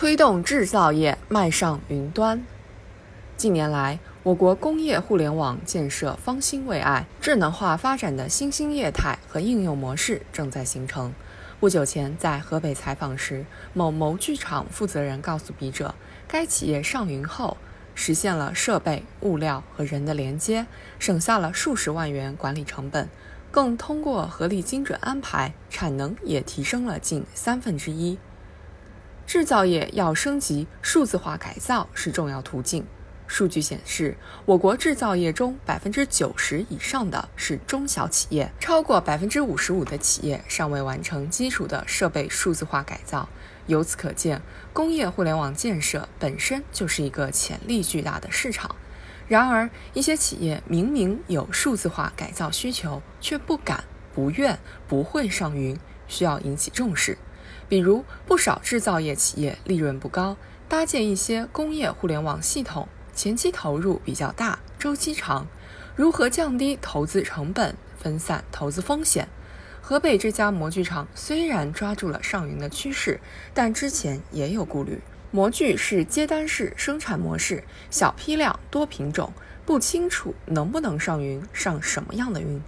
推动制造业迈上云端。近年来，我国工业互联网建设方兴未艾，智能化发展的新兴业态和应用模式正在形成。不久前在河北采访时，某模具厂负责人告诉笔者，该企业上云后，实现了设备、物料和人的连接，省下了数十万元管理成本，更通过合理精准安排，产能也提升了近三分之一。制造业要升级数字化改造是重要途径。数据显示，我国制造业中百分之九十以上的是中小企业，超过百分之五十五的企业尚未完成基础的设备数字化改造。由此可见，工业互联网建设本身就是一个潜力巨大的市场。然而，一些企业明明有数字化改造需求，却不敢、不愿、不会上云，需要引起重视。比如，不少制造业企业利润不高，搭建一些工业互联网系统，前期投入比较大，周期长。如何降低投资成本，分散投资风险？河北这家模具厂虽然抓住了上云的趋势，但之前也有顾虑。模具是接单式生产模式，小批量多品种，不清楚能不能上云，上什么样的云。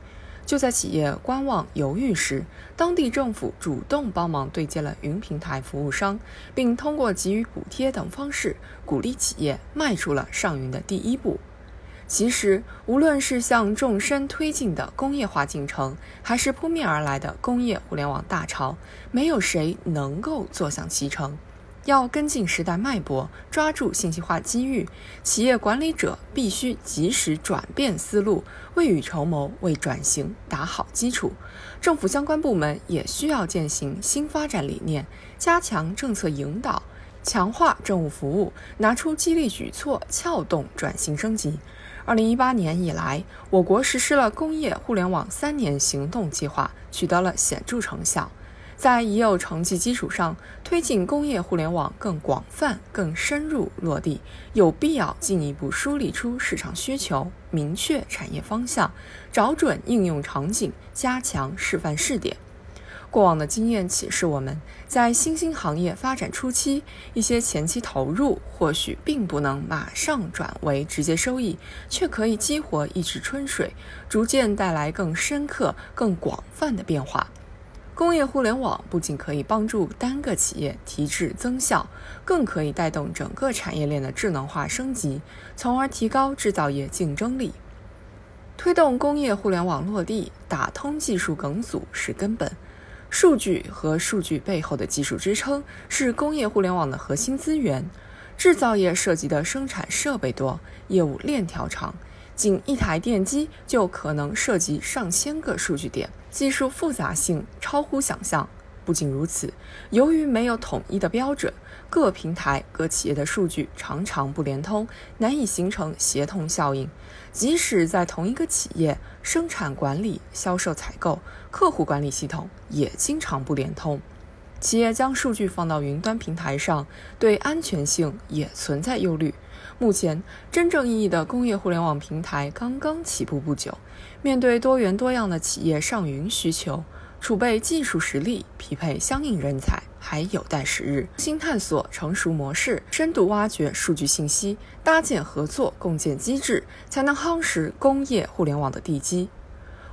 就在企业观望犹豫时，当地政府主动帮忙对接了云平台服务商，并通过给予补贴等方式，鼓励企业迈出了上云的第一步。其实，无论是向纵深推进的工业化进程，还是扑面而来的工业互联网大潮，没有谁能够坐享其成。要跟进时代脉搏，抓住信息化机遇，企业管理者必须及时转变思路，未雨绸缪，为转型打好基础。政府相关部门也需要践行新发展理念，加强政策引导，强化政务服务，拿出激励举措，撬动转型升级。二零一八年以来，我国实施了工业互联网三年行动计划，取得了显著成效。在已有成绩基础上，推进工业互联网更广泛、更深入落地，有必要进一步梳理出市场需求，明确产业方向，找准应用场景，加强示范试点。过往的经验启示我们，在新兴行业发展初期，一些前期投入或许并不能马上转为直接收益，却可以激活一池春水，逐渐带来更深刻、更广泛的变化。工业互联网不仅可以帮助单个企业提质增效，更可以带动整个产业链的智能化升级，从而提高制造业竞争力。推动工业互联网落地，打通技术梗阻是根本。数据和数据背后的技术支撑是工业互联网的核心资源。制造业涉及的生产设备多，业务链条长。仅一台电机就可能涉及上千个数据点，技术复杂性超乎想象。不仅如此，由于没有统一的标准，各平台、各企业的数据常常不连通，难以形成协同效应。即使在同一个企业，生产管理、销售采购、客户管理系统也经常不连通。企业将数据放到云端平台上，对安全性也存在忧虑。目前，真正意义的工业互联网平台刚刚起步不久，面对多元多样的企业上云需求，储备技术实力、匹配相应人才还有待时日。新探索成熟模式，深度挖掘数据信息，搭建合作共建机制，才能夯实工业互联网的地基。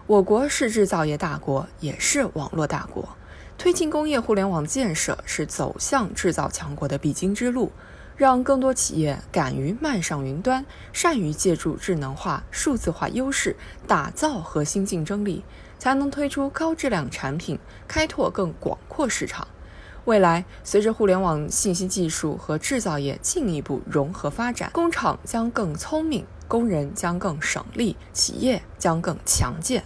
我国是制造业大国，也是网络大国。推进工业互联网建设是走向制造强国的必经之路，让更多企业敢于迈上云端，善于借助智能化、数字化优势打造核心竞争力，才能推出高质量产品，开拓更广阔市场。未来，随着互联网信息技术和制造业进一步融合发展，工厂将更聪明，工人将更省力，企业将更强健。